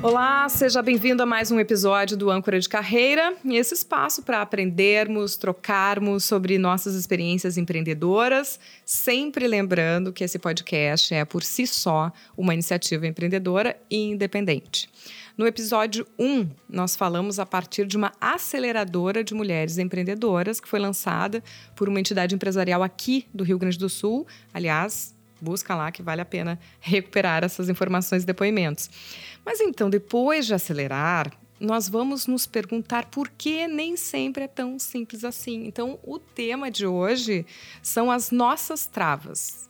Olá, seja bem-vindo a mais um episódio do Âncora de Carreira, esse espaço para aprendermos, trocarmos sobre nossas experiências empreendedoras, sempre lembrando que esse podcast é por si só uma iniciativa empreendedora e independente. No episódio 1, nós falamos a partir de uma aceleradora de mulheres empreendedoras que foi lançada por uma entidade empresarial aqui do Rio Grande do Sul, aliás, busca lá que vale a pena recuperar essas informações e depoimentos. Mas então, depois de acelerar, nós vamos nos perguntar por que nem sempre é tão simples assim. Então, o tema de hoje são as nossas travas.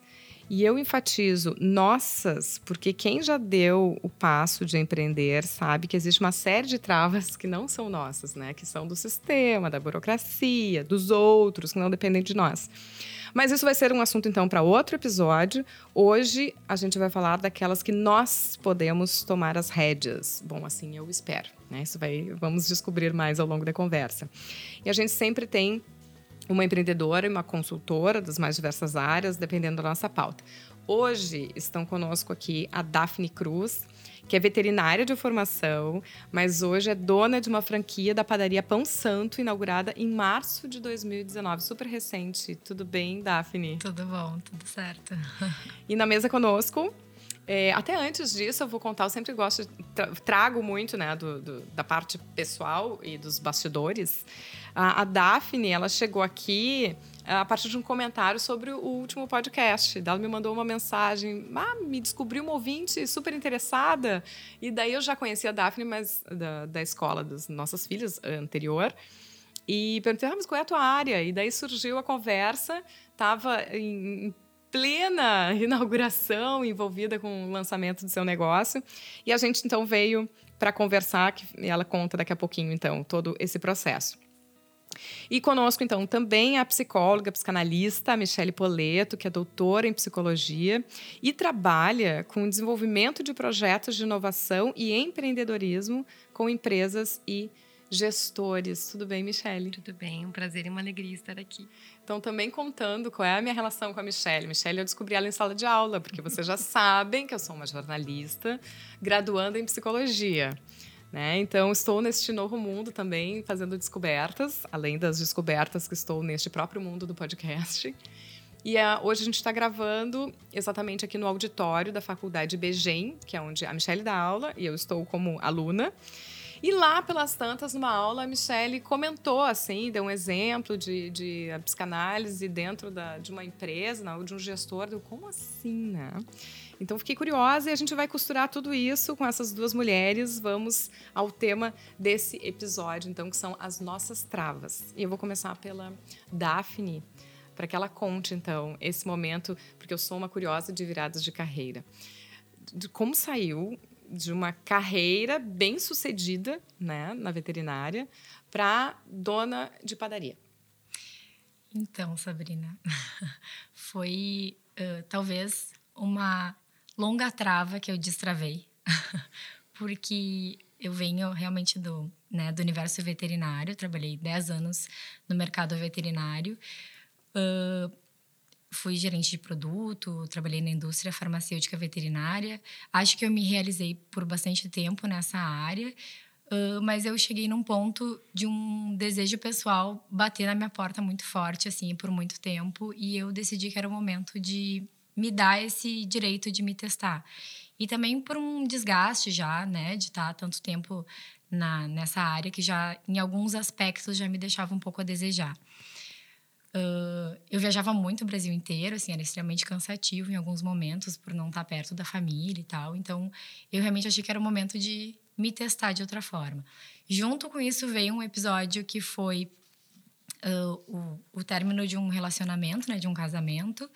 E eu enfatizo nossas, porque quem já deu o passo de empreender sabe que existe uma série de travas que não são nossas, né? Que são do sistema, da burocracia, dos outros, que não dependem de nós. Mas isso vai ser um assunto então para outro episódio. Hoje a gente vai falar daquelas que nós podemos tomar as rédeas. Bom, assim eu espero, né? Isso vai vamos descobrir mais ao longo da conversa. E a gente sempre tem uma empreendedora e uma consultora das mais diversas áreas, dependendo da nossa pauta. Hoje estão conosco aqui a Daphne Cruz, que é veterinária de formação, mas hoje é dona de uma franquia da padaria Pão Santo, inaugurada em março de 2019, super recente. Tudo bem, Daphne? Tudo bom, tudo certo. E na mesa conosco, é, até antes disso, eu vou contar, eu sempre gosto, tra trago muito né, do, do, da parte pessoal e dos bastidores. A, a Daphne, ela chegou aqui a partir de um comentário sobre o último podcast. Ela me mandou uma mensagem, ah, me descobriu uma ouvinte super interessada. E daí eu já conhecia a Daphne, mas da, da escola das nossas filhas anterior. E perguntei, ah, mas qual é a tua área? E daí surgiu a conversa, estava em, em plena inauguração, envolvida com o lançamento do seu negócio. E a gente então veio para conversar, que ela conta daqui a pouquinho então todo esse processo. E conosco, então, também a psicóloga, psicanalista, Michele Poleto, que é doutora em psicologia e trabalha com o desenvolvimento de projetos de inovação e empreendedorismo com empresas e gestores. Tudo bem, Michele? Tudo bem, um prazer e uma alegria estar aqui. Então, também contando qual é a minha relação com a Michelle. Michelle, eu descobri ela em sala de aula, porque vocês já sabem que eu sou uma jornalista graduanda em psicologia. Né? Então, estou neste novo mundo também, fazendo descobertas, além das descobertas que estou neste próprio mundo do podcast. E uh, hoje a gente está gravando exatamente aqui no auditório da Faculdade BGEM, que é onde a Michelle dá aula, e eu estou como aluna. E lá pelas tantas, numa aula, a Michelle comentou, assim, deu um exemplo de, de psicanálise dentro da, de uma empresa, não, de um gestor. Deu, como assim, né? Então, fiquei curiosa e a gente vai costurar tudo isso com essas duas mulheres. Vamos ao tema desse episódio, então, que são as nossas travas. E eu vou começar pela Daphne, para que ela conte, então, esse momento, porque eu sou uma curiosa de viradas de carreira. De como saiu de uma carreira bem sucedida né, na veterinária para dona de padaria? Então, Sabrina, foi uh, talvez uma longa trava que eu destravei, porque eu venho realmente do, né, do universo veterinário, trabalhei 10 anos no mercado veterinário. Uh, fui gerente de produto, trabalhei na indústria farmacêutica veterinária. Acho que eu me realizei por bastante tempo nessa área, uh, mas eu cheguei num ponto de um desejo pessoal bater na minha porta muito forte, assim, por muito tempo, e eu decidi que era o momento de me dar esse direito de me testar. E também por um desgaste já, né, de estar tanto tempo na, nessa área que já, em alguns aspectos, já me deixava um pouco a desejar. Uh, eu viajava muito o Brasil inteiro, assim, era extremamente cansativo em alguns momentos por não estar perto da família e tal. Então, eu realmente achei que era o momento de me testar de outra forma. Junto com isso veio um episódio que foi uh, o, o término de um relacionamento, né, de um casamento.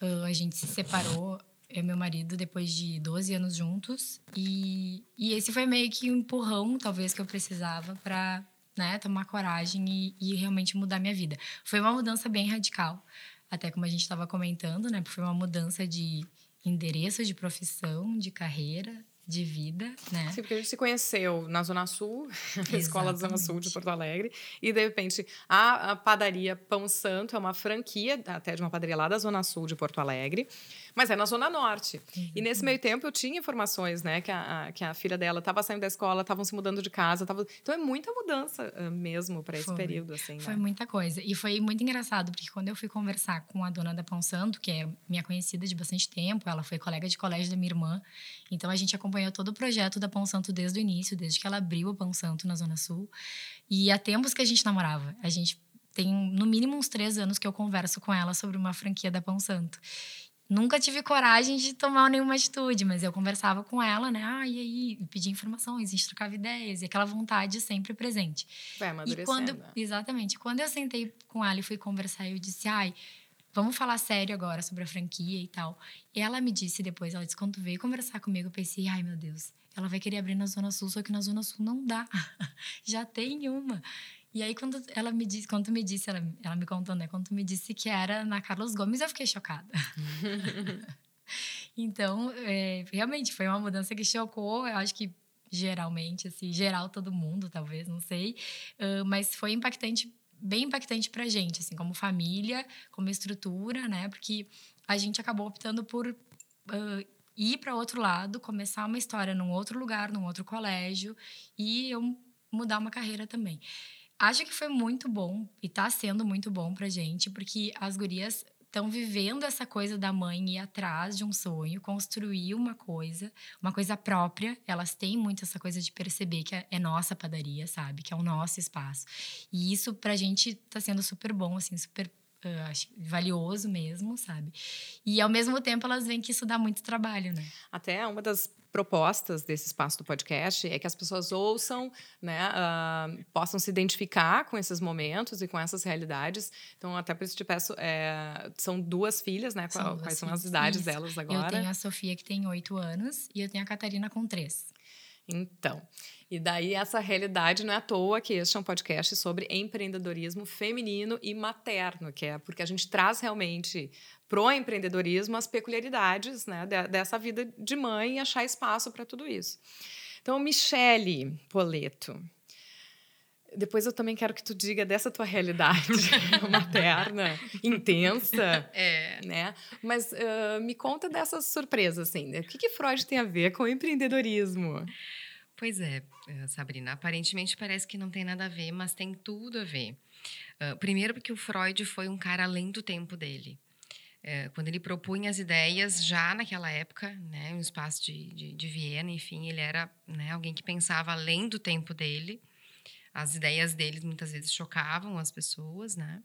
Uh, a gente se separou, eu e meu marido, depois de 12 anos juntos. E, e esse foi meio que um empurrão, talvez, que eu precisava para né, tomar coragem e, e realmente mudar minha vida. Foi uma mudança bem radical, até como a gente estava comentando, né? Foi uma mudança de endereço, de profissão, de carreira, de vida, né? Sim, porque a gente se conheceu na Zona Sul, na Escola da Zona Sul de Porto Alegre, e de repente a, a padaria Pão Santo é uma franquia até de uma padaria lá da Zona Sul de Porto Alegre mas é na Zona Norte. Uhum. E nesse meio tempo eu tinha informações, né? Que a, a que a filha dela estava saindo da escola, estavam se mudando de casa. Tava... Então é muita mudança uh, mesmo para esse período, assim. Foi né? muita coisa. E foi muito engraçado, porque quando eu fui conversar com a dona da Pão Santo, que é minha conhecida de bastante tempo, ela foi colega de colégio da minha irmã. Então a gente acompanhou todo o projeto da Pão Santo desde o início, desde que ela abriu o Pão Santo na Zona Sul. E há tempos que a gente namorava. A gente tem no mínimo uns três anos que eu converso com ela sobre uma franquia da Pão Santo. Nunca tive coragem de tomar nenhuma atitude, mas eu conversava com ela, né? Ah, e aí? Pedir informações, a gente trocava ideias, e aquela vontade sempre presente. Vai amadurecendo. E quando, exatamente. Quando eu sentei com ela e fui conversar, eu disse, ai, vamos falar sério agora sobre a franquia e tal. E ela me disse depois, ela disse, quando veio conversar comigo, eu pensei, ai, meu Deus, ela vai querer abrir na Zona Sul, só que na Zona Sul não dá. Já tem uma. E aí, quando ela me disse, quando me disse, ela, ela me contou, né? Quando me disse que era na Carlos Gomes, eu fiquei chocada. então, é, realmente, foi uma mudança que chocou, eu acho que geralmente, assim, geral todo mundo, talvez, não sei. Uh, mas foi impactante, bem impactante pra gente, assim, como família, como estrutura, né? Porque a gente acabou optando por uh, ir para outro lado, começar uma história num outro lugar, num outro colégio, e eu mudar uma carreira também. Acho que foi muito bom e está sendo muito bom pra gente, porque as gurias estão vivendo essa coisa da mãe ir atrás de um sonho, construir uma coisa, uma coisa própria. Elas têm muito essa coisa de perceber que é, é nossa padaria, sabe? Que é o nosso espaço. E isso pra gente tá sendo super bom, assim, super uh, acho, valioso mesmo, sabe? E ao mesmo tempo elas veem que isso dá muito trabalho, né? Até uma das propostas desse espaço do podcast é que as pessoas ouçam, né, uh, possam se identificar com esses momentos e com essas realidades. Então, até por isso te peço, é, são duas filhas, né? São Quais são as idades isso. delas agora? Eu tenho a Sofia, que tem oito anos, e eu tenho a Catarina, com três. Então, e daí essa realidade não é à toa que este é um podcast sobre empreendedorismo feminino e materno, que é porque a gente traz realmente pro empreendedorismo as peculiaridades né, dessa vida de mãe e achar espaço para tudo isso. Então, Michele Poleto, depois eu também quero que tu diga dessa tua realidade materna intensa, é. né? Mas uh, me conta dessas surpresas, assim. Né? O que, que Freud tem a ver com empreendedorismo? Pois é, eh, Sabrina. Aparentemente parece que não tem nada a ver, mas tem tudo a ver. Uh, primeiro porque o Freud foi um cara além do tempo dele. É, quando ele propunha as ideias, já naquela época, né, no espaço de, de, de Viena, enfim, ele era né, alguém que pensava além do tempo dele. As ideias dele muitas vezes chocavam as pessoas, né?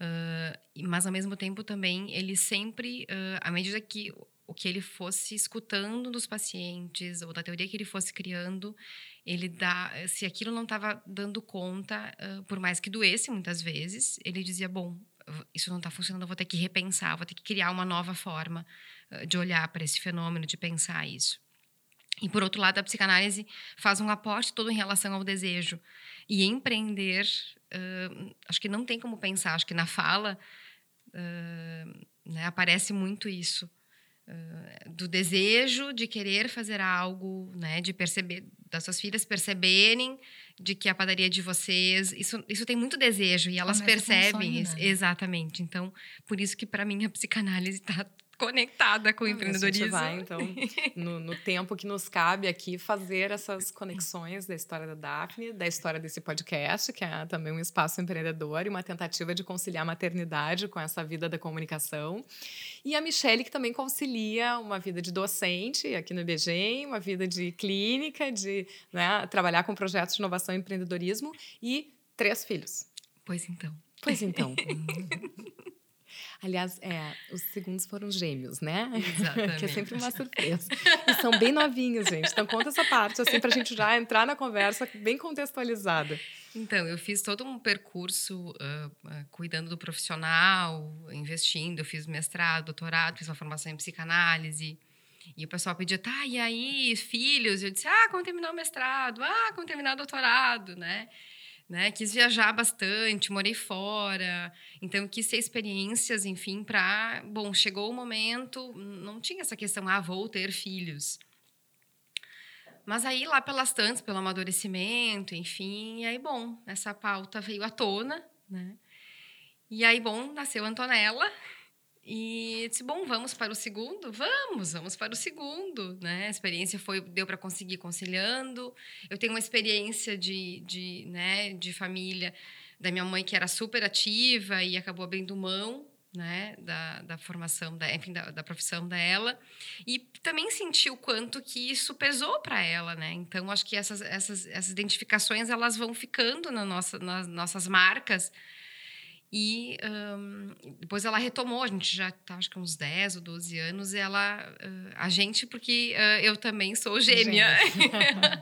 Uh, mas ao mesmo tempo também ele sempre, uh, à medida que que ele fosse escutando dos pacientes ou da teoria que ele fosse criando, ele dá, se aquilo não estava dando conta, uh, por mais que doesse muitas vezes, ele dizia bom, isso não está funcionando, eu vou ter que repensar, vou ter que criar uma nova forma uh, de olhar para esse fenômeno, de pensar isso. E por outro lado, a psicanálise faz um aporte todo em relação ao desejo. E empreender, uh, acho que não tem como pensar, acho que na fala né, aparece muito isso. Uh, do desejo de querer fazer algo, né, de perceber, das suas filhas perceberem de que a padaria de vocês, isso, isso tem muito desejo e elas Começa percebem um sonho, né? exatamente. Então, por isso que para mim a psicanálise está conectada com o empreendedorismo. A gente vai, então, no, no, tempo que nos cabe aqui, fazer essas conexões da história da Daphne, da história desse podcast, que é também um espaço empreendedor e uma tentativa de conciliar a maternidade com essa vida da comunicação. E a Michelle, que também concilia uma vida de docente aqui no IBGEM, uma vida de clínica, de né, trabalhar com projetos de inovação e empreendedorismo e três filhos. Pois então. Pois então. Aliás, é, os segundos foram gêmeos, né? Exatamente. que é sempre uma surpresa. E são bem novinhos, gente. Então conta essa parte, assim, para a gente já entrar na conversa bem contextualizada. Então, eu fiz todo um percurso uh, uh, cuidando do profissional, investindo. Eu fiz mestrado, doutorado, fiz uma formação em psicanálise. E o pessoal pedia, tá, e aí, filhos? Eu disse, ah, como terminar o mestrado? Ah, como terminar o doutorado, né? Né? Quis viajar bastante, morei fora, então quis ter experiências, enfim, para, bom, chegou o momento, não tinha essa questão, ah, vou ter filhos. Mas aí, lá pelas tantas, pelo amadurecimento, enfim, e aí, bom, essa pauta veio à tona, né? E aí, bom, nasceu Antonella, e disse, bom, vamos para o segundo? Vamos, vamos para o segundo, né? A experiência foi, deu para conseguir conciliando. Eu tenho uma experiência de, de, né, de família da minha mãe que era super ativa e acabou abrindo mão, né, da, da formação, da, enfim, da, da profissão dela. E também senti o quanto que isso pesou para ela, né? Então, acho que essas, essas, essas identificações, elas vão ficando na nossa, nas nossas marcas, e um, depois ela retomou, a gente já tá, acho que uns 10 ou 12 anos, e ela. Uh, a gente, porque uh, eu também sou gêmea.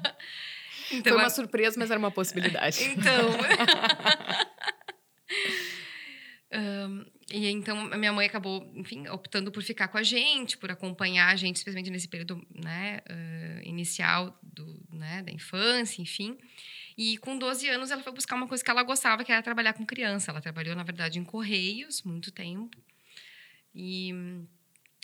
então, Foi uma a... surpresa, mas era uma possibilidade. então. um, e então a minha mãe acabou, enfim, optando por ficar com a gente, por acompanhar a gente, especialmente nesse período né, uh, inicial do, né, da infância, enfim. E com 12 anos ela foi buscar uma coisa que ela gostava, que era trabalhar com criança. Ela trabalhou, na verdade, em correios muito tempo. E,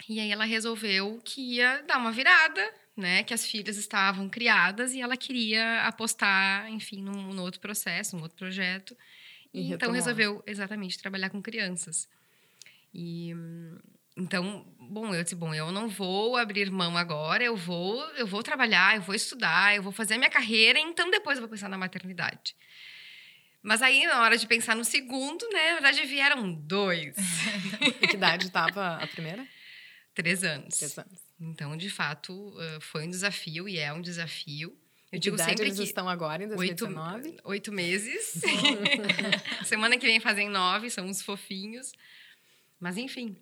e aí ela resolveu que ia dar uma virada, né? Que as filhas estavam criadas e ela queria apostar, enfim, num, num outro processo, num outro projeto. E, então resolveu exatamente trabalhar com crianças. E então, bom, eu disse, bom, eu não vou abrir mão agora, eu vou, eu vou trabalhar, eu vou estudar, eu vou fazer a minha carreira, então depois eu vou pensar na maternidade. Mas aí, na hora de pensar no segundo, né, na verdade vieram dois. que idade estava a primeira? Três anos. Três anos. Então, de fato, foi um desafio e é um desafio. Eu digo idade sempre eles que estão agora, em 2019? Oito, oito meses. Semana que vem fazem nove, são uns fofinhos. Mas, enfim,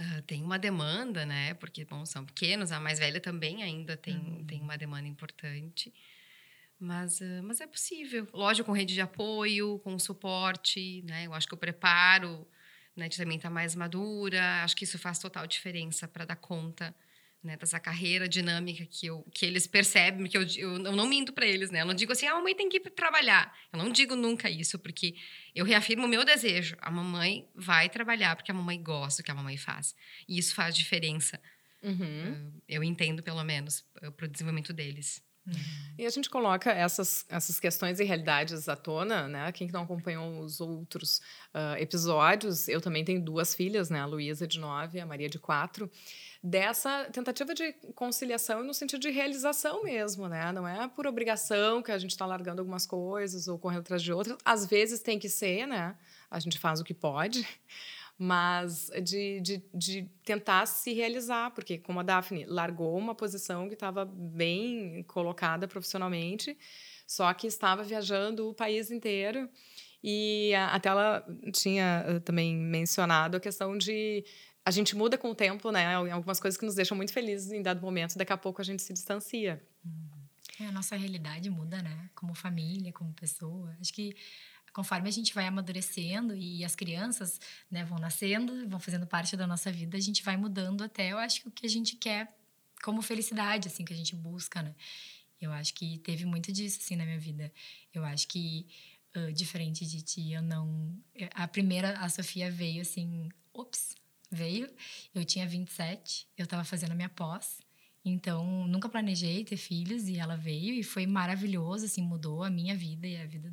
Uh, tem uma demanda, né? Porque, bom, são pequenos, a mais velha também ainda tem, uhum. tem uma demanda importante. Mas, uh, mas é possível. Lógico, com rede de apoio, com suporte, né? Eu acho que o preparo né, também está mais madura. Acho que isso faz total diferença para dar conta né, dessa carreira dinâmica que, eu, que eles percebem, que eu, eu, eu não minto para eles, né? Eu não digo assim, ah, a mamãe tem que ir trabalhar. Eu não digo nunca isso, porque eu reafirmo o meu desejo. A mamãe vai trabalhar porque a mamãe gosta do que a mamãe faz. E isso faz diferença. Uhum. Eu entendo, pelo menos, para o desenvolvimento deles. Uhum. E a gente coloca essas, essas questões e realidades à tona, né? Quem não acompanhou os outros uh, episódios, eu também tenho duas filhas, né? A Luísa de nove, a Maria de quatro dessa tentativa de conciliação no sentido de realização mesmo, né? Não é por obrigação que a gente está largando algumas coisas ou correndo atrás de outras. Às vezes tem que ser, né? A gente faz o que pode, mas de, de, de tentar se realizar, porque como a Daphne largou uma posição que estava bem colocada profissionalmente, só que estava viajando o país inteiro. E até ela tinha eh, também mencionado a questão de a gente muda com o tempo, né? Algumas coisas que nos deixam muito felizes em dado momento, daqui a pouco a gente se distancia. É, a nossa realidade muda, né? Como família, como pessoa. Acho que conforme a gente vai amadurecendo e as crianças né, vão nascendo, vão fazendo parte da nossa vida, a gente vai mudando até, eu acho que o que a gente quer como felicidade, assim, que a gente busca, né? Eu acho que teve muito disso, assim, na minha vida. Eu acho que, uh, diferente de ti, eu não... A primeira, a Sofia veio, assim, ops, veio. Eu tinha 27, eu estava fazendo a minha pós. Então, nunca planejei ter filhos e ela veio e foi maravilhoso, assim, mudou a minha vida e a vida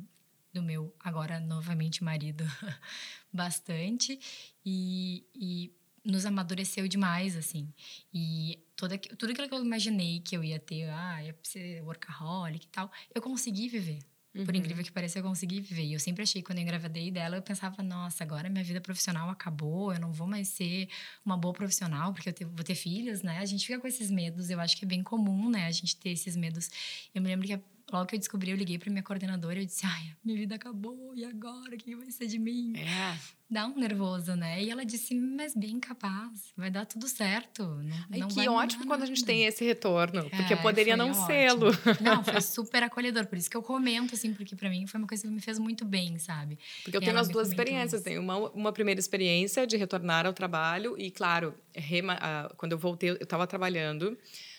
do meu, agora novamente marido, bastante. E, e nos amadureceu demais, assim. E toda, tudo aquilo que eu imaginei que eu ia ter, ah, ia ser workaholic e tal, eu consegui viver. Uhum. Por incrível que pareça, eu consegui viver. E eu sempre achei, quando eu engravidei dela, eu pensava, nossa, agora minha vida profissional acabou, eu não vou mais ser uma boa profissional, porque eu vou ter filhos, né? A gente fica com esses medos, eu acho que é bem comum, né? A gente ter esses medos. Eu me lembro que logo que eu descobri, eu liguei para minha coordenadora e disse: ai, minha vida acabou, e agora? O que vai ser de mim? É. Dá um nervoso, né? E ela disse: mas bem capaz, vai dar tudo certo. Não, Ai, não que ótimo quando a gente tem esse retorno, porque é, poderia não sê-lo. Não, foi super acolhedor, por isso que eu comento, assim, porque para mim foi uma coisa que me fez muito bem, sabe? Porque eu e tenho as duas experiências. Tenho uma, uma primeira experiência de retornar ao trabalho, e claro, rema, quando eu voltei, eu estava trabalhando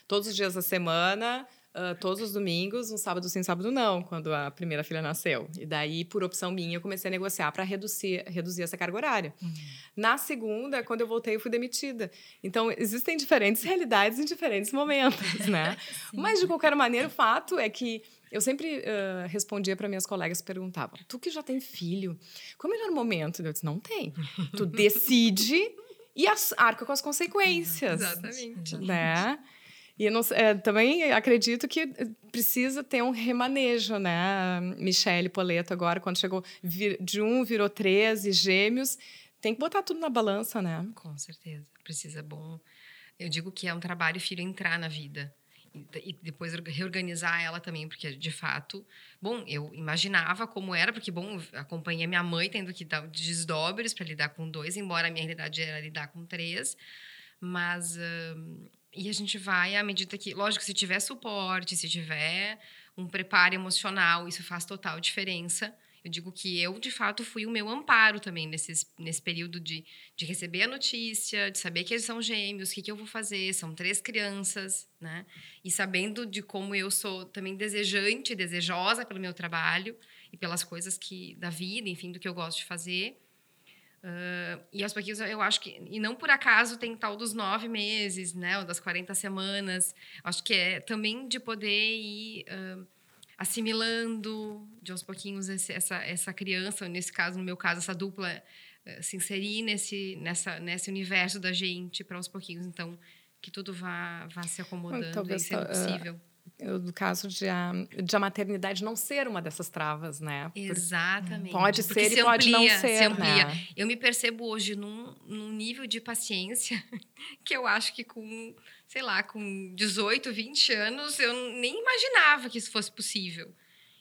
todos os dias da semana uh, todos os domingos, um sábado sim, sábado não, quando a primeira filha nasceu. E daí, por opção minha, eu comecei a negociar para reduzir, reduzir essa carga horária. Uhum. Na segunda, quando eu voltei, eu fui demitida. Então, existem diferentes realidades em diferentes momentos, né? Mas, de qualquer maneira, o fato é que eu sempre uh, respondia para minhas colegas, perguntavam: "Tu que já tem filho, qual é o melhor momento?" Eu disse: "Não tem. Tu decide e arca com as consequências." Exatamente. Né? E não, é, também acredito que precisa ter um remanejo, né? Michele Poleto agora, quando chegou vir, de um, virou 13 gêmeos, tem que botar tudo na balança, né? Com certeza. Precisa bom. Eu digo que é um trabalho filho entrar na vida e depois reorganizar ela também, porque de fato, bom, eu imaginava como era, porque bom, acompanhei minha mãe tendo que dar desdobres para lidar com dois, embora a minha realidade era lidar com três, mas e a gente vai à medida que, lógico, se tiver suporte, se tiver um preparo emocional, isso faz total diferença. Eu digo que eu, de fato, fui o meu amparo também nesse nesse período de, de receber a notícia, de saber que eles são gêmeos, o que, que eu vou fazer, são três crianças, né? E sabendo de como eu sou também desejante, desejosa pelo meu trabalho e pelas coisas que da vida, enfim, do que eu gosto de fazer. Uh, e aos pouquinhos eu acho que. E não por acaso tem tal dos nove meses, né? Ou das 40 semanas. Acho que é também de poder ir uh, assimilando de aos pouquinhos esse, essa, essa criança, nesse caso, no meu caso, essa dupla, uh, se inserir nesse, nessa, nesse universo da gente para aos pouquinhos. Então, que tudo vá, vá se acomodando Talvez, e sendo possível do caso de a, de a maternidade não ser uma dessas travas, né? Exatamente. Pode Porque ser se e amplia, pode não ser, se amplia. Né? Eu me percebo hoje num, num nível de paciência que eu acho que com, sei lá, com 18, 20 anos, eu nem imaginava que isso fosse possível.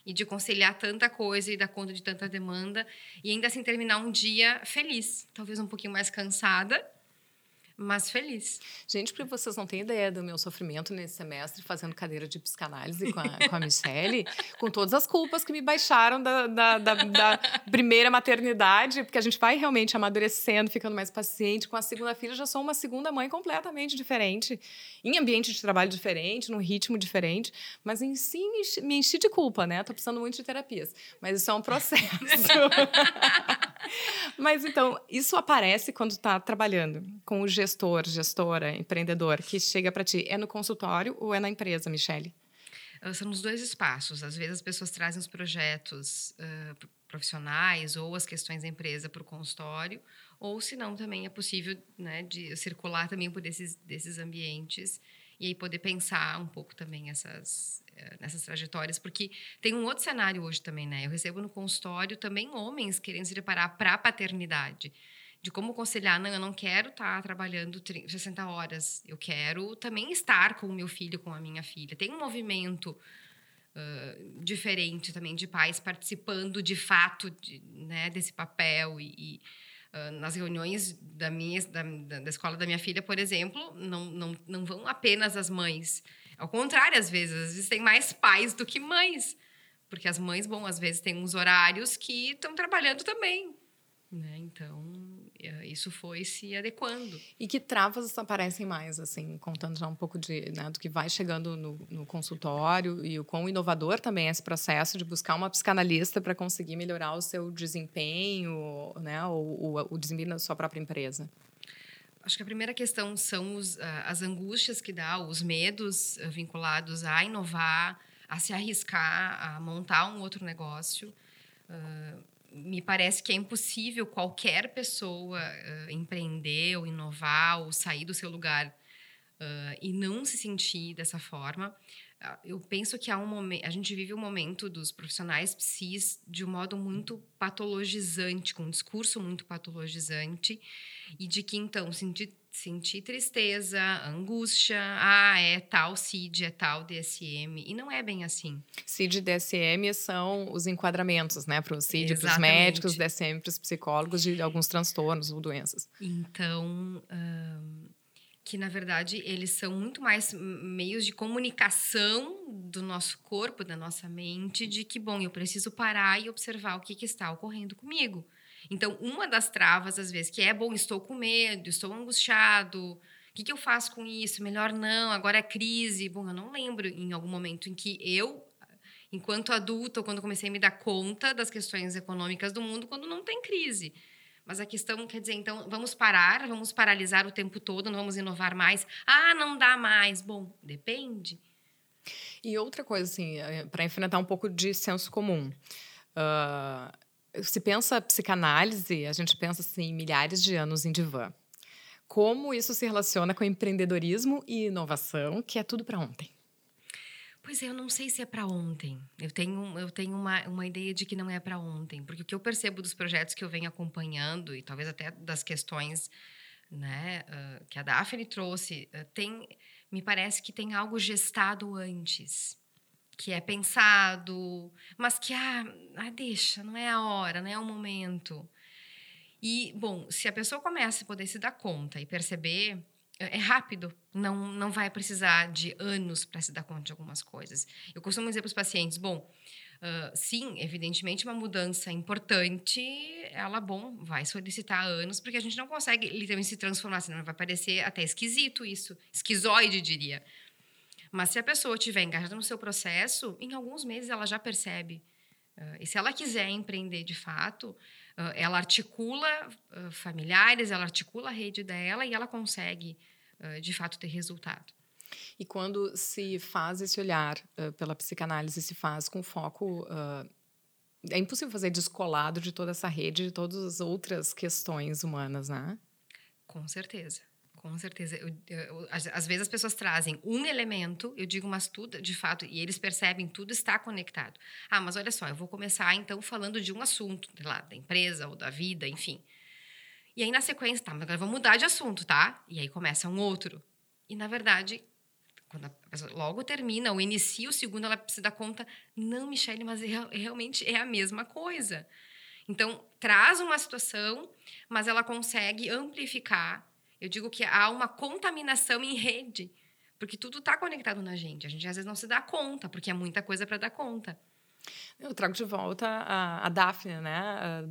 E de conciliar tanta coisa e dar conta de tanta demanda e ainda assim terminar um dia feliz, talvez um pouquinho mais cansada, mas feliz. Gente, porque vocês não têm ideia do meu sofrimento nesse semestre fazendo cadeira de psicanálise com a, com a Michelle, com todas as culpas que me baixaram da, da, da, da, primeira maternidade, porque a gente vai realmente amadurecendo, ficando mais paciente. Com a segunda filha, já sou uma segunda mãe completamente diferente, em ambiente de trabalho diferente, num ritmo diferente, mas em si me enchi de culpa, né? Tô precisando muito de terapias, mas isso é um processo. mas então, isso aparece quando está trabalhando com o gestor gestor, gestora, empreendedor que chega para ti, é no consultório ou é na empresa, Michele? Ah, são nos dois espaços. Às vezes as pessoas trazem os projetos uh, profissionais ou as questões da empresa para o consultório, ou se não, também é possível né, de circular também por esses, desses ambientes e aí poder pensar um pouco também essas, uh, nessas trajetórias, porque tem um outro cenário hoje também, né? Eu recebo no consultório também homens querendo se preparar para a paternidade de como conciliar, não, eu não quero estar tá trabalhando 30, 60 horas, eu quero também estar com o meu filho, com a minha filha. Tem um movimento uh, diferente também de pais participando de fato de, né, desse papel e, e uh, nas reuniões da minha da, da escola da minha filha, por exemplo, não, não, não vão apenas as mães. Ao contrário, às vezes, às vezes tem mais pais do que mães. Porque as mães, bom, às vezes têm uns horários que estão trabalhando também. Né? Então, isso foi se adequando. E que travas aparecem mais, assim, contando já um pouco de, né, do que vai chegando no, no, consultório e o quão inovador também é esse processo de buscar uma psicanalista para conseguir melhorar o seu desempenho, né, ou, o desempenho da sua própria empresa? Acho que a primeira questão são os, as angústias que dá, os medos eh, vinculados a inovar, a se arriscar, a montar um outro negócio. Uh, me parece que é impossível qualquer pessoa uh, empreender ou inovar ou sair do seu lugar uh, e não se sentir dessa forma. Uh, eu penso que há um momento, a gente vive um momento dos profissionais psis de um modo muito patologizante, com um discurso muito patologizante e de que então sentir sentir tristeza, angústia, ah, é tal CID, é tal DSM, e não é bem assim. CID e DSM são os enquadramentos, né, para o CID, para os médicos, DSM para os psicólogos de alguns transtornos ou doenças. Então, que na verdade eles são muito mais meios de comunicação do nosso corpo, da nossa mente, de que, bom, eu preciso parar e observar o que, que está ocorrendo comigo. Então, uma das travas, às vezes, que é bom, estou com medo, estou angustiado, o que, que eu faço com isso? Melhor não, agora é crise. Bom, eu não lembro em algum momento em que eu, enquanto adulta, ou quando comecei a me dar conta das questões econômicas do mundo, quando não tem crise. Mas a questão quer dizer, então, vamos parar, vamos paralisar o tempo todo, não vamos inovar mais. Ah, não dá mais. Bom, depende. E outra coisa, assim, eh, para enfrentar um pouco de senso comum. Uh, se pensa psicanálise, a gente pensa assim, milhares de anos em divã como isso se relaciona com empreendedorismo e inovação, que é tudo para ontem. Pois é, eu não sei se é para ontem. Eu tenho, eu tenho uma, uma ideia de que não é para ontem, porque o que eu percebo dos projetos que eu venho acompanhando e talvez até das questões né, uh, que a Daphne trouxe, uh, tem, me parece que tem algo gestado antes, que é pensado, mas que ah, ah deixa, não é a hora, não é o momento. E, bom, se a pessoa começa a poder se dar conta e perceber, é, é rápido, não, não vai precisar de anos para se dar conta de algumas coisas. Eu costumo dizer para os pacientes, bom, uh, sim, evidentemente uma mudança importante, ela, bom, vai solicitar anos, porque a gente não consegue literalmente se transformar, senão vai parecer até esquisito isso, esquizoide, diria. Mas se a pessoa estiver engajada no seu processo, em alguns meses ela já percebe. Uh, e se ela quiser empreender de fato, ela articula familiares, ela articula a rede dela e ela consegue, de fato, ter resultado. E quando se faz esse olhar pela psicanálise, se faz com foco. é impossível fazer descolado de toda essa rede, de todas as outras questões humanas, né? Com certeza. Com certeza. Eu, eu, às, às, vezes as pessoas trazem um elemento, eu digo, mas tudo, de fato, e eles percebem, tudo está conectado. Ah, mas olha só, eu vou começar então falando de um assunto, lá, da empresa ou da vida, enfim. E aí na sequência, tá, mas agora vou mudar de assunto, tá? E aí começa um outro. E na verdade, quando a pessoa logo termina ou inicia o segundo, ela se dá conta, não, Michelle, mas é, realmente é a mesma coisa. Então, traz uma situação, mas ela consegue amplificar eu digo que há uma contaminação em rede, porque tudo está conectado na gente. A gente às vezes não se dá conta, porque é muita coisa para dar conta. Eu trago de volta a, a Daphne, né?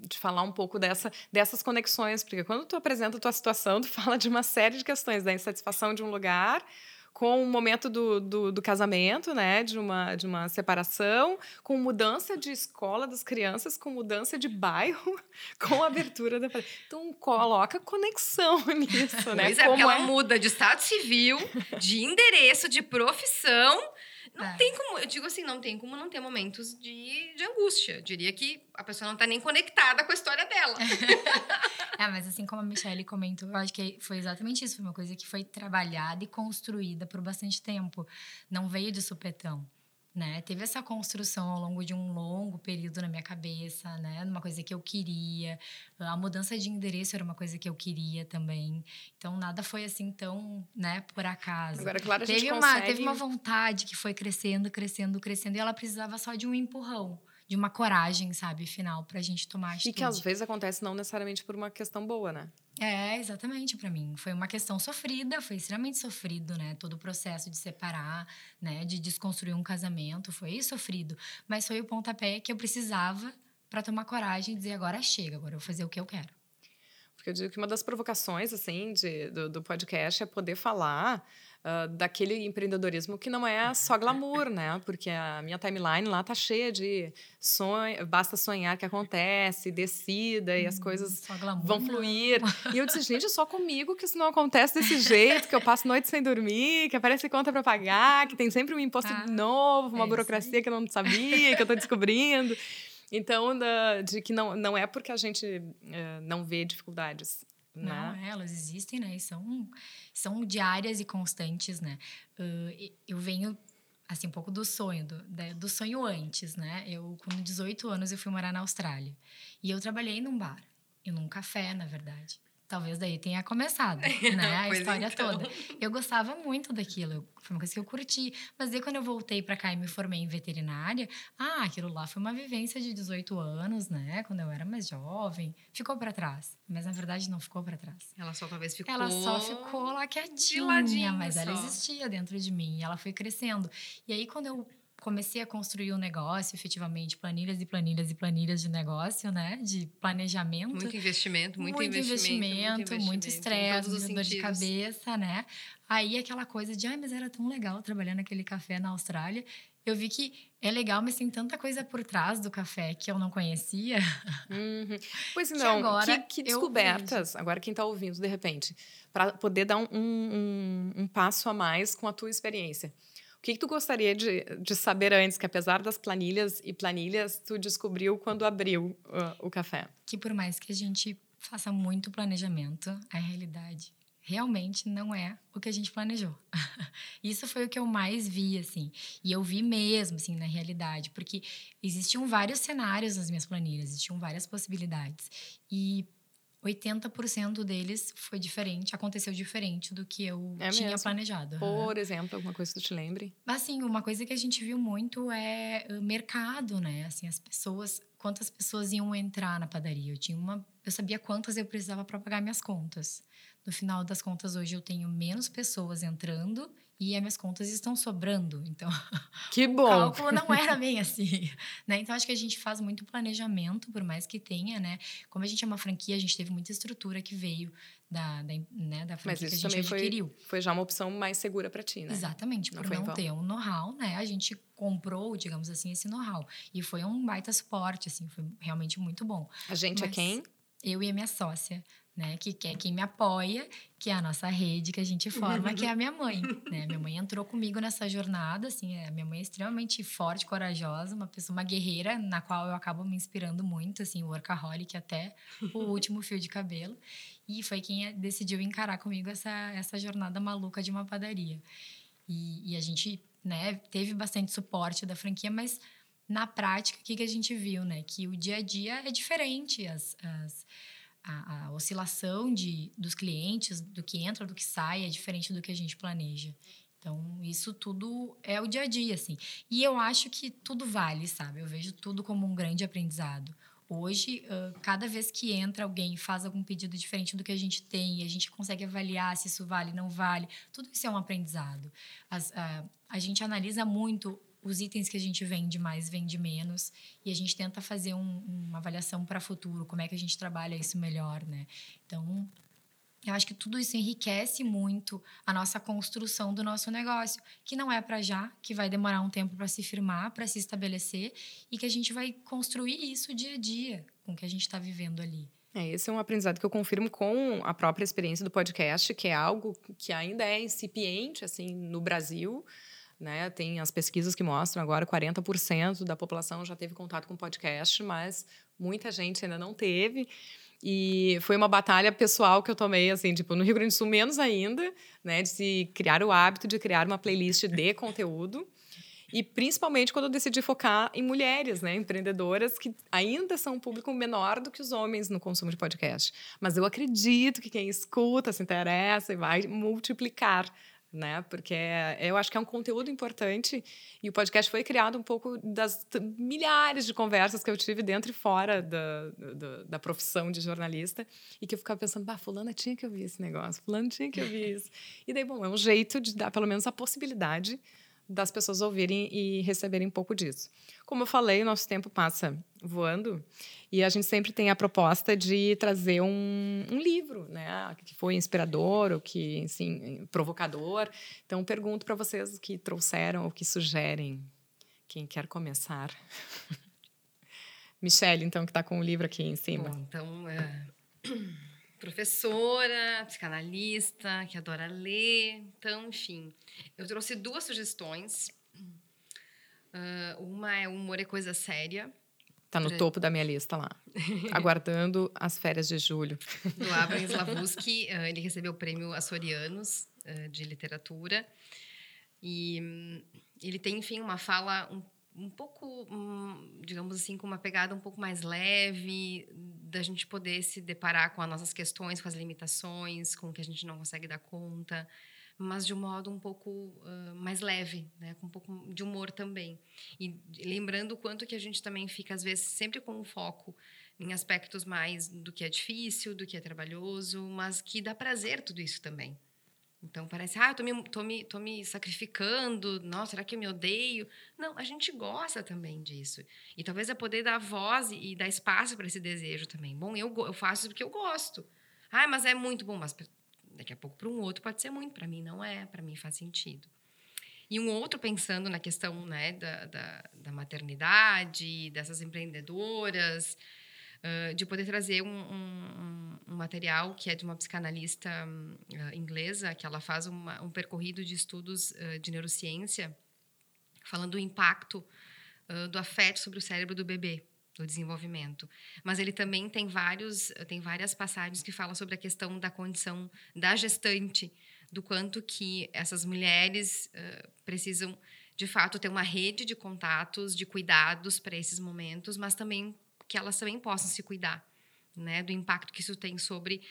De falar um pouco dessa, dessas conexões, porque quando tu apresenta a tua situação, tu fala de uma série de questões da insatisfação de um lugar, com o momento do, do, do, casamento, né, de uma, de uma separação, com mudança de escola das crianças, com mudança de bairro, com abertura da. Então, coloca conexão nisso, né? Pois é, Como ela é... muda de estado civil, de endereço, de profissão não é. tem como, eu digo assim, não tem como não ter momentos de, de angústia. Eu diria que a pessoa não está nem conectada com a história dela. é, mas assim como a Michelle comentou, eu acho que foi exatamente isso. Foi uma coisa que foi trabalhada e construída por bastante tempo. Não veio de supetão né? Teve essa construção ao longo de um longo período na minha cabeça, né? Uma coisa que eu queria. A mudança de endereço era uma coisa que eu queria também. Então nada foi assim tão, né, por acaso. Agora, claro, a teve gente uma consegue... teve uma vontade que foi crescendo, crescendo, crescendo e ela precisava só de um empurrão de uma coragem, sabe, final, pra gente tomar atitude. E que às vezes acontece não necessariamente por uma questão boa, né? É, exatamente, para mim. Foi uma questão sofrida, foi extremamente sofrido, né? Todo o processo de separar, né? De desconstruir um casamento, foi sofrido. Mas foi o pontapé que eu precisava para tomar coragem e dizer: agora chega, agora eu vou fazer o que eu quero. Porque eu digo que uma das provocações, assim, de, do, do podcast é poder falar uh, daquele empreendedorismo que não é só glamour, né? Porque a minha timeline lá tá cheia de sonho, basta sonhar que acontece, decida e as hum, coisas vão fluir. Não. E eu disse, gente, é só comigo que isso não acontece desse jeito, que eu passo noite sem dormir, que aparece conta para pagar, que tem sempre um imposto ah, novo, uma é burocracia que eu não sabia, que eu tô descobrindo. Então, da, de que não, não é porque a gente uh, não vê dificuldades não, né? É, elas existem, né? E são, são diárias e constantes, né? Uh, eu venho, assim, um pouco do sonho, do, do sonho antes, né? Eu, com 18 anos, eu fui morar na Austrália. E eu trabalhei num bar, e num café, na verdade talvez daí tenha começado, né? A história então. toda. Eu gostava muito daquilo, foi uma coisa que eu curti. Mas daí quando eu voltei para cá e me formei em veterinária, ah, aquilo lá foi uma vivência de 18 anos, né? Quando eu era mais jovem, ficou para trás. Mas na verdade não ficou para trás. Ela só talvez ficou Ela só ficou lá quietinha, mas ela existia dentro de mim, e ela foi crescendo. E aí quando eu comecei a construir um negócio, efetivamente, planilhas e planilhas e planilhas de negócio, né? De planejamento. Muito investimento, muito, muito investimento, muito estresse, muito, muito dor de cabeça, né? Aí aquela coisa de, ai, mas era tão legal trabalhar naquele café na Austrália. Eu vi que é legal, mas tem tanta coisa por trás do café que eu não conhecia. Uhum. Pois não, que, agora que, que descobertas, agora quem está ouvindo de repente, para poder dar um, um, um passo a mais com a tua experiência. O que, que tu gostaria de, de, saber antes, que apesar das planilhas e planilhas, tu descobriu quando abriu uh, o café? Que por mais que a gente faça muito planejamento, a realidade realmente não é o que a gente planejou. Isso foi o que eu mais vi, assim. E eu vi mesmo, assim, na realidade, porque existiam vários cenários nas minhas planilhas, existiam várias possibilidades. E 80% deles foi diferente, aconteceu diferente do que eu é tinha mesmo? planejado. Por exemplo, alguma coisa que tu te lembre? Assim, uma coisa que a gente viu muito é o mercado, né? Assim, as pessoas, quantas pessoas iam entrar na padaria. Eu tinha uma, eu sabia quantas eu precisava para pagar minhas contas. No final das contas, hoje eu tenho menos pessoas entrando e as minhas contas estão sobrando. Então, que bom. o cálculo não era bem assim, né? Então acho que a gente faz muito planejamento, por mais que tenha, né? Como a gente é uma franquia, a gente teve muita estrutura que veio da, da, né, da franquia Mas isso que a gente adquiriu. Foi, foi já uma opção mais segura para ti, né? Exatamente, não por não ter um know-how, né? A gente comprou, digamos assim, esse know-how. E foi um baita suporte, assim, foi realmente muito bom. A gente é Mas, é quem? Eu e a minha sócia né? Que, que é quem me apoia, que é a nossa rede que a gente forma, que é a minha mãe, né? Minha mãe entrou comigo nessa jornada, assim, é, minha mãe é extremamente forte, corajosa, uma pessoa, uma guerreira, na qual eu acabo me inspirando muito, assim, workaholic até o último fio de cabelo. E foi quem é, decidiu encarar comigo essa, essa jornada maluca de uma padaria. E, e a gente, né, teve bastante suporte da franquia, mas na prática, o que, que a gente viu, né? Que o dia a dia é diferente, as, as a, a, oscilação de, dos clientes, do que entra, do que sai, é diferente do que a gente planeja. Então, isso tudo é o dia a dia, assim. E eu acho que tudo vale, sabe? Eu vejo tudo como um grande aprendizado. Hoje, cada vez que entra alguém faz algum pedido diferente do que a gente tem, e a gente consegue avaliar se isso vale, não vale, tudo isso é um aprendizado. As, uh, a gente analisa muito os itens que a gente vende mais, vende menos, e a gente tenta fazer um, uma avaliação para futuro, como é que a gente trabalha isso melhor, né? Então, eu acho que tudo isso enriquece muito a nossa construção do nosso negócio, que não é para já, que vai demorar um tempo para se firmar, para se estabelecer, e que a gente vai construir isso dia a dia com o que a gente está vivendo ali. É, esse é um aprendizado que eu confirmo com a própria experiência do podcast, que é algo que ainda é incipiente assim no Brasil. Né? Tem as pesquisas que mostram agora 40% da população já teve contato com podcast, mas muita gente ainda não teve. E foi uma batalha pessoal que eu tomei, assim, tipo, no Rio Grande do Sul menos ainda, né, de se criar o hábito de criar uma playlist de conteúdo. E principalmente quando eu decidi focar em mulheres, né, empreendedoras que ainda são um público menor do que os homens no consumo de podcast. Mas eu acredito que quem escuta, se interessa e vai multiplicar né? Porque eu acho que é um conteúdo importante e o podcast foi criado um pouco das milhares de conversas que eu tive dentro e fora da, da, da profissão de jornalista e que eu ficava pensando, bah, fulana tinha que ouvir esse negócio, fulano tinha que ouvir isso. E daí, bom, é um jeito de dar pelo menos a possibilidade das pessoas ouvirem e receberem um pouco disso. Como eu falei, o nosso tempo passa voando e a gente sempre tem a proposta de trazer um, um livro, né, que foi inspirador ou que, assim, provocador. Então, pergunto para vocês que trouxeram ou que sugerem. Quem quer começar? Michelle, então, que está com o livro aqui em cima. Bom, então, é... professora, psicanalista, que adora ler. Então, enfim, eu trouxe duas sugestões. Uh, uma é Humor é Coisa Séria, Tá no topo da minha lista lá. Aguardando as férias de julho. Do Abraham Slavusky, uh, ele recebeu o prêmio Açorianos uh, de literatura. E um, ele tem, enfim, uma fala um, um pouco, um, digamos assim, com uma pegada um pouco mais leve, da gente poder se deparar com as nossas questões, com as limitações, com o que a gente não consegue dar conta mas de um modo um pouco uh, mais leve, né? com um pouco de humor também. E lembrando o quanto que a gente também fica, às vezes, sempre com o foco em aspectos mais do que é difícil, do que é trabalhoso, mas que dá prazer tudo isso também. Então parece, ah, eu tô me, tô, me, tô me sacrificando, nossa, será que eu me odeio? Não, a gente gosta também disso. E talvez é poder dar voz e, dar espaço para esse desejo também. Bom, eu, eu faço porque eu gosto. Ah, mas é muito bom, mas daqui a pouco para um outro pode ser muito, para mim não é, para mim faz sentido. E um outro pensando na questão né, da, da, da maternidade, dessas empreendedoras, de poder trazer um, um, um, material que é de uma psicanalista uh, inglesa, que ela faz uma, um percorrido de estudos uh, de neurociência, falando do impacto do afeto sobre o cérebro do bebê do desenvolvimento. Mas ele também tem vários tem várias passagens que falam sobre a questão da condição da gestante, do quanto que essas mulheres uh, precisam de fato ter uma rede de contatos, de cuidados para esses momentos, mas também que elas também possam se cuidar, né, do impacto que isso tem sobre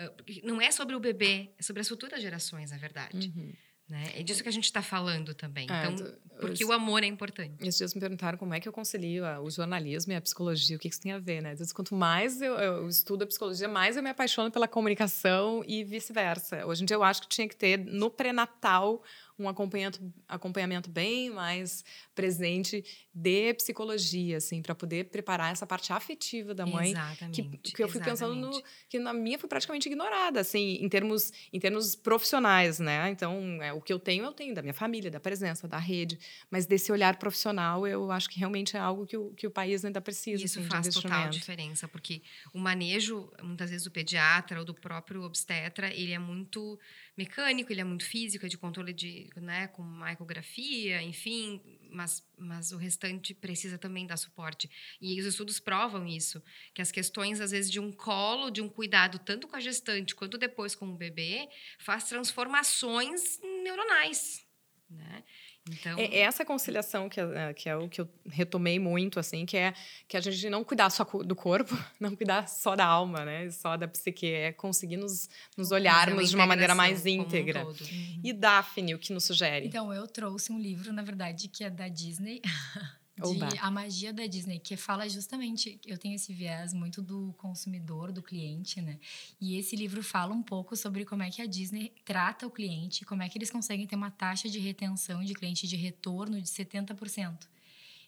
uh, não é sobre o bebê, é sobre as futuras gerações, na verdade. Uhum. Né? É disso que a gente está falando também. É, então, porque os, o amor é importante. Esses dias me perguntaram como é que eu concilio o jornalismo e a psicologia, o que isso tem a ver, né? Então, quanto mais eu, eu, estudo a psicologia, mais eu me apaixono pela comunicação e vice-versa. Hoje em dia, eu acho que tinha que ter, no pré-natal, um acompanhamento, acompanhamento bem mais presente de psicologia, assim, para poder preparar essa parte afetiva da mãe. Exatamente. Que, que eu fui pensando no. que na minha foi praticamente ignorada, assim, em termos, em termos profissionais, né? Então, é, o que eu tenho, eu tenho da minha família, da presença, da rede. Mas desse olhar profissional, eu acho que realmente é algo que o, que o país ainda precisa. Isso assim, faz total diferença, porque o manejo, muitas vezes, do pediatra ou do próprio obstetra, ele é muito mecânico, ele é muito físico, é de controle de, né, com uma ecografia, enfim, mas, mas o restante precisa também dar suporte. E os estudos provam isso, que as questões, às vezes, de um colo, de um cuidado tanto com a gestante quanto depois com o bebê, faz transformações neuronais, né? Então... É, é essa conciliação que é, que é o que eu retomei muito, assim, que é que a gente não cuidar só do corpo, não cuidar só da alma, né? Só da psique, é conseguir nos, nos olharmos de uma maneira mais íntegra. Um uhum. E Daphne, o que nos sugere? Então, eu trouxe um livro, na verdade, que é da Disney. de a magia da Disney, que fala justamente, eu tenho esse viés muito do consumidor, do cliente, né? E esse livro fala um pouco sobre como é que a Disney trata o cliente, como é que eles conseguem ter uma taxa de retenção de cliente de retorno de 70%.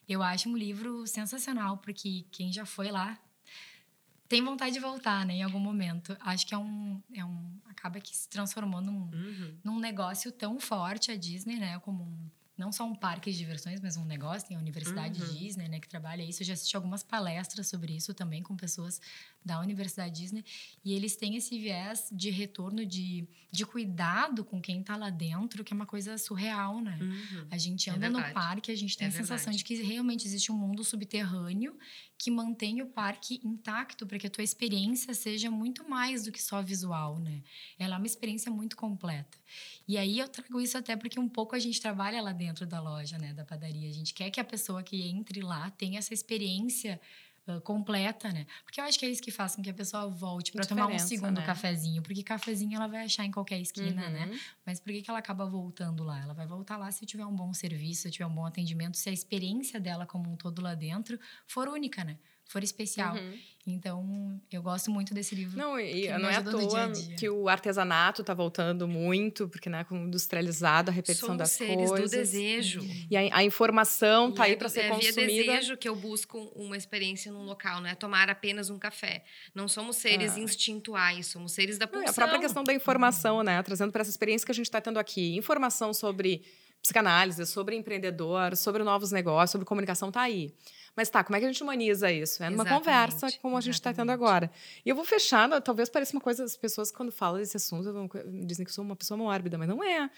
Eu acho um livro sensacional, porque quem já foi lá tem vontade de voltar, né, em algum momento. Acho que é um, é um acaba que se transformou num, uhum. num negócio tão forte a Disney, né, como um não só um parque de diversões, mas um negócio, tem a Universidade uhum. Disney, né, que trabalha isso. Eu já assisti algumas palestras sobre isso também com pessoas da Universidade Disney, e eles têm esse viés de retorno de, de cuidado com quem está lá dentro, que é uma coisa surreal, né? Uhum. A gente é anda é no parque, a gente tem é a sensação verdade. de que realmente existe um mundo subterrâneo que mantém o parque intacto para que a tua experiência seja muito mais do que só visual, né? Ela é uma experiência muito completa. E aí eu trago isso até porque um pouco a gente trabalha lá dentro da loja, né, da padaria. A gente quer que a pessoa que entre lá tenha essa experiência Uh, completa, né? Porque eu acho que é isso que faz com que a pessoa volte para tomar um segundo né? cafezinho, porque cafezinho ela vai achar em qualquer esquina, né? uhum. né? Mas por que, que ela acaba voltando lá? Ela vai voltar lá se tiver um bom serviço, se tiver um bom atendimento, se a experiência dela como um todo lá dentro for única, né? For especial. Uhum. Então, eu gosto muito desse livro. Não, e não é à toa dia dia. que o artesanato está voltando muito, porque, né, com industrializado, a repetição Somos das seres coisas. do desejo. E a, a informação está aí para ser é consumida. É via desejo que eu busco uma experiência num local, não é tomar apenas um café. Não somos seres ah. instintuais, somos seres da pulsão. a própria questão da informação, né, trazendo para essa experiência que a gente está tendo aqui. Informação sobre psicanálise, sobre empreendedor, sobre novos negócios, sobre comunicação, está aí. Mas tá, como é que a gente humaniza isso? É numa exatamente, conversa como a gente está tendo agora. E eu vou fechando, talvez pareça uma coisa, as pessoas quando falam desse assunto dizem que eu sou uma pessoa mórbida, mas não é.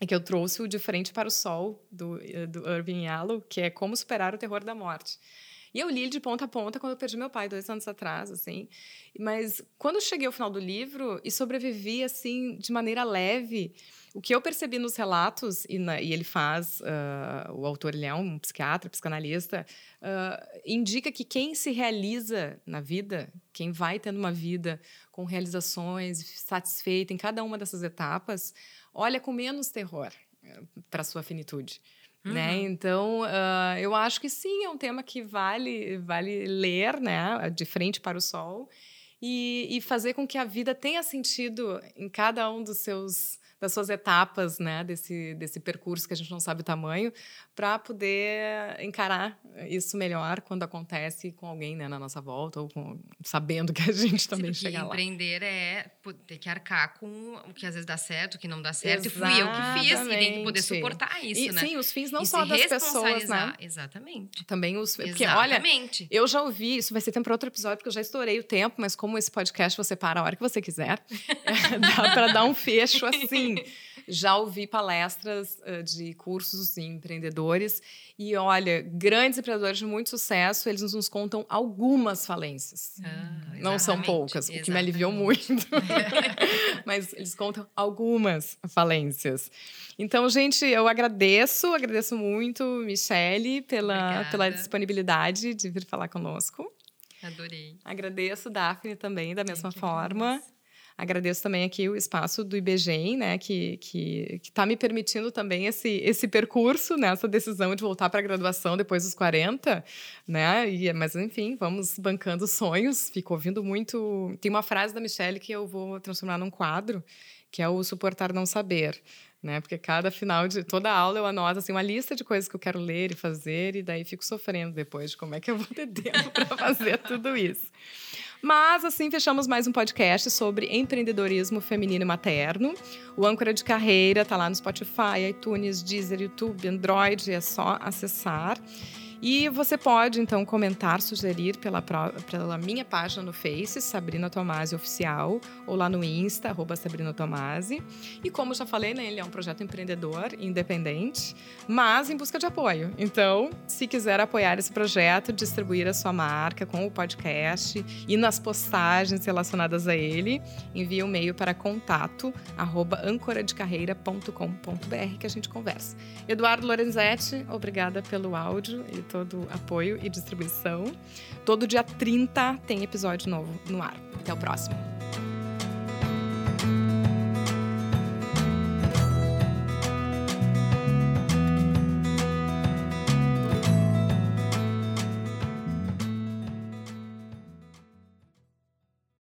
É que eu trouxe o De Frente para o Sol, do, eh, do Irving que é Como Superar o Terror da Morte. E eu li de ponta a ponta quando eu perdi meu pai, dois anos atrás, assim. Mas quando cheguei ao final do livro e sobrevivi, assim, de maneira leve, o que eu percebi nos relatos, e, na, e ele faz, uh, o autor ele é um psiquiatra, psicanalista, uh, indica que quem se realiza na vida, quem vai tendo uma vida com realizações, satisfeita em cada uma dessas etapas, olha com menos terror uh, para sua finitude. Né? Uhum. Né? Então, uh, eu acho que sim, é um tema que vale, vale ler, né? De frente para o sol. E, e fazer com que a vida tenha sentido em cada um dos seus das suas etapas, né, desse, desse percurso que a gente não sabe o tamanho, para poder encarar isso melhor quando acontece com alguém, né, na nossa volta ou com, sabendo que a gente também Sim, chega lá. empreender é ter que arcar com o que às vezes dá certo, o que não dá certo, Exatamente. e fui eu que fiz e tem que poder suportar isso, e, né? Sim, os fins não e só das pessoas, né? Exatamente. Também os, porque Exatamente. olha, eu já ouvi, isso vai ser tempo para outro episódio porque eu já estourei o tempo, mas como esse podcast você para a hora que você quiser, dá para dar um fecho assim. Já ouvi palestras uh, de cursos de empreendedores e olha, grandes empreendedores de muito sucesso, eles nos contam algumas falências. Ah, Não são poucas, o que me aliviou muito. Mas eles contam algumas falências. Então, gente, eu agradeço, agradeço muito, Michele, pela, pela disponibilidade de vir falar conosco. Adorei. Agradeço, Daphne, também, da mesma forma. Agradeço também aqui o espaço do IBGEM, né, que que está me permitindo também esse, esse percurso, né, essa decisão de voltar para a graduação depois dos 40, né, e, mas enfim, vamos bancando sonhos, fico ouvindo muito... Tem uma frase da Michelle que eu vou transformar num quadro, que é o suportar não saber, né? Porque cada final de toda aula eu anoto assim uma lista de coisas que eu quero ler e fazer e daí fico sofrendo depois de como é que eu vou ter tempo para fazer tudo isso. Mas assim fechamos mais um podcast sobre empreendedorismo feminino e materno. O âncora de carreira tá lá no Spotify, iTunes, Deezer, YouTube, Android, é só acessar. E você pode, então, comentar, sugerir pela, pela minha página no Face, Sabrina Tomasi Oficial, ou lá no Insta, arroba Sabrina Tomasi. E como já falei, né, ele é um projeto empreendedor, independente, mas em busca de apoio. Então, se quiser apoiar esse projeto, distribuir a sua marca com o podcast e nas postagens relacionadas a ele, envie um e-mail para contato arroba ancoradecarreira.com.br que a gente conversa. Eduardo Lorenzetti, obrigada pelo áudio todo apoio e distribuição. Todo dia 30 tem episódio novo no ar. Até o próximo.